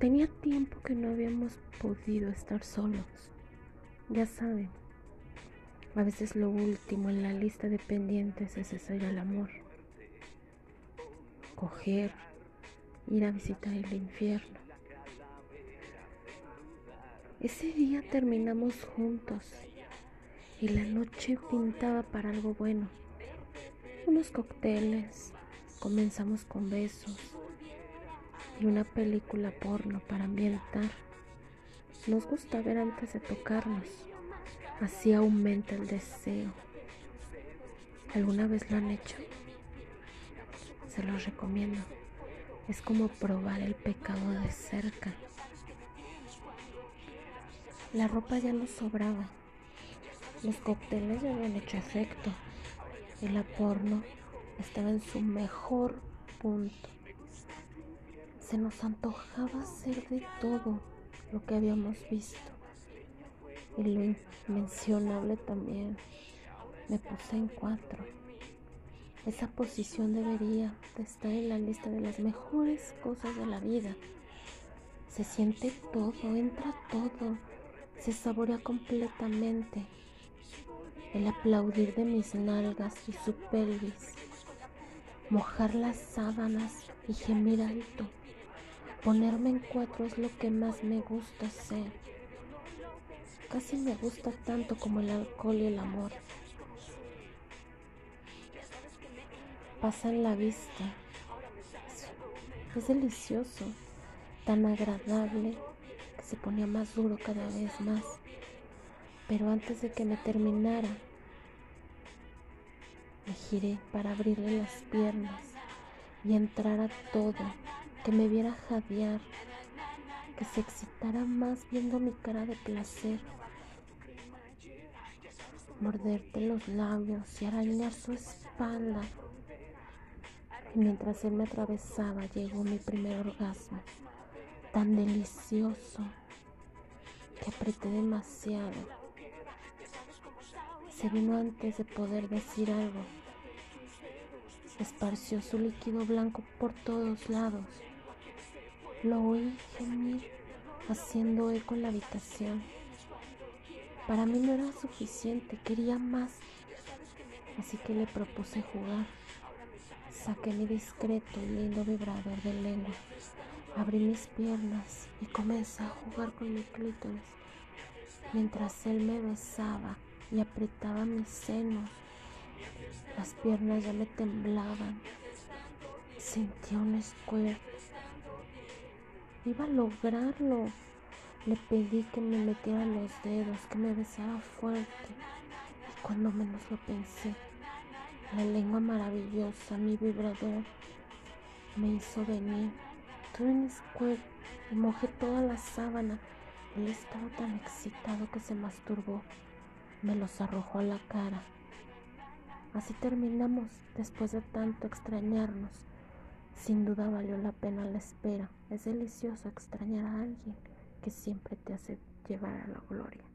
Tenía tiempo que no habíamos podido estar solos. Ya saben, a veces lo último en la lista de pendientes es hacer el amor. Coger, ir a visitar el infierno. Ese día terminamos juntos y la noche pintaba para algo bueno. Unos cócteles, comenzamos con besos y una película porno para ambientar. Nos gusta ver antes de tocarnos, así aumenta el deseo. ¿Alguna vez lo han hecho? Se los recomiendo. Es como probar el pecado de cerca. La ropa ya no sobraba. Los cócteles ya habían hecho efecto. Y la porno estaba en su mejor punto. Se nos antojaba hacer de todo lo que habíamos visto. Y lo inmencionable también. Me puse en cuatro. Esa posición debería de estar en la lista de las mejores cosas de la vida. Se siente todo, entra todo, se saborea completamente. El aplaudir de mis nalgas y su pelvis, mojar las sábanas y gemir alto. Ponerme en cuatro es lo que más me gusta hacer. Casi me gusta tanto como el alcohol y el amor. Pasa en la vista. Es delicioso, tan agradable que se ponía más duro cada vez más. Pero antes de que me terminara, me giré para abrirle las piernas y entrar a todo que me viera jadear, que se excitara más viendo mi cara de placer, morderte los labios y arañar su espalda. Y mientras él me atravesaba llegó mi primer orgasmo, tan delicioso que apreté demasiado. Se vino antes de poder decir algo. Esparció su líquido blanco por todos lados. Lo oí gemir, haciendo eco en la habitación. Para mí no era suficiente, quería más. Así que le propuse jugar. Saqué mi discreto y lindo vibrador de lengua. Abrí mis piernas y comencé a jugar con mi clítoris mientras él me besaba y apretaba mis senos. Las piernas ya me temblaban. Sentía un squirt Iba a lograrlo. Le pedí que me metiera los dedos, que me besara fuerte. Y cuando menos lo pensé, la lengua maravillosa, mi vibrador, me hizo venir. Tuve un squirt y mojé toda la sábana. Él estaba tan excitado que se masturbó. Me los arrojó a la cara. Así terminamos después de tanto extrañarnos. Sin duda valió la pena la espera. Es delicioso extrañar a alguien que siempre te hace llevar a la gloria.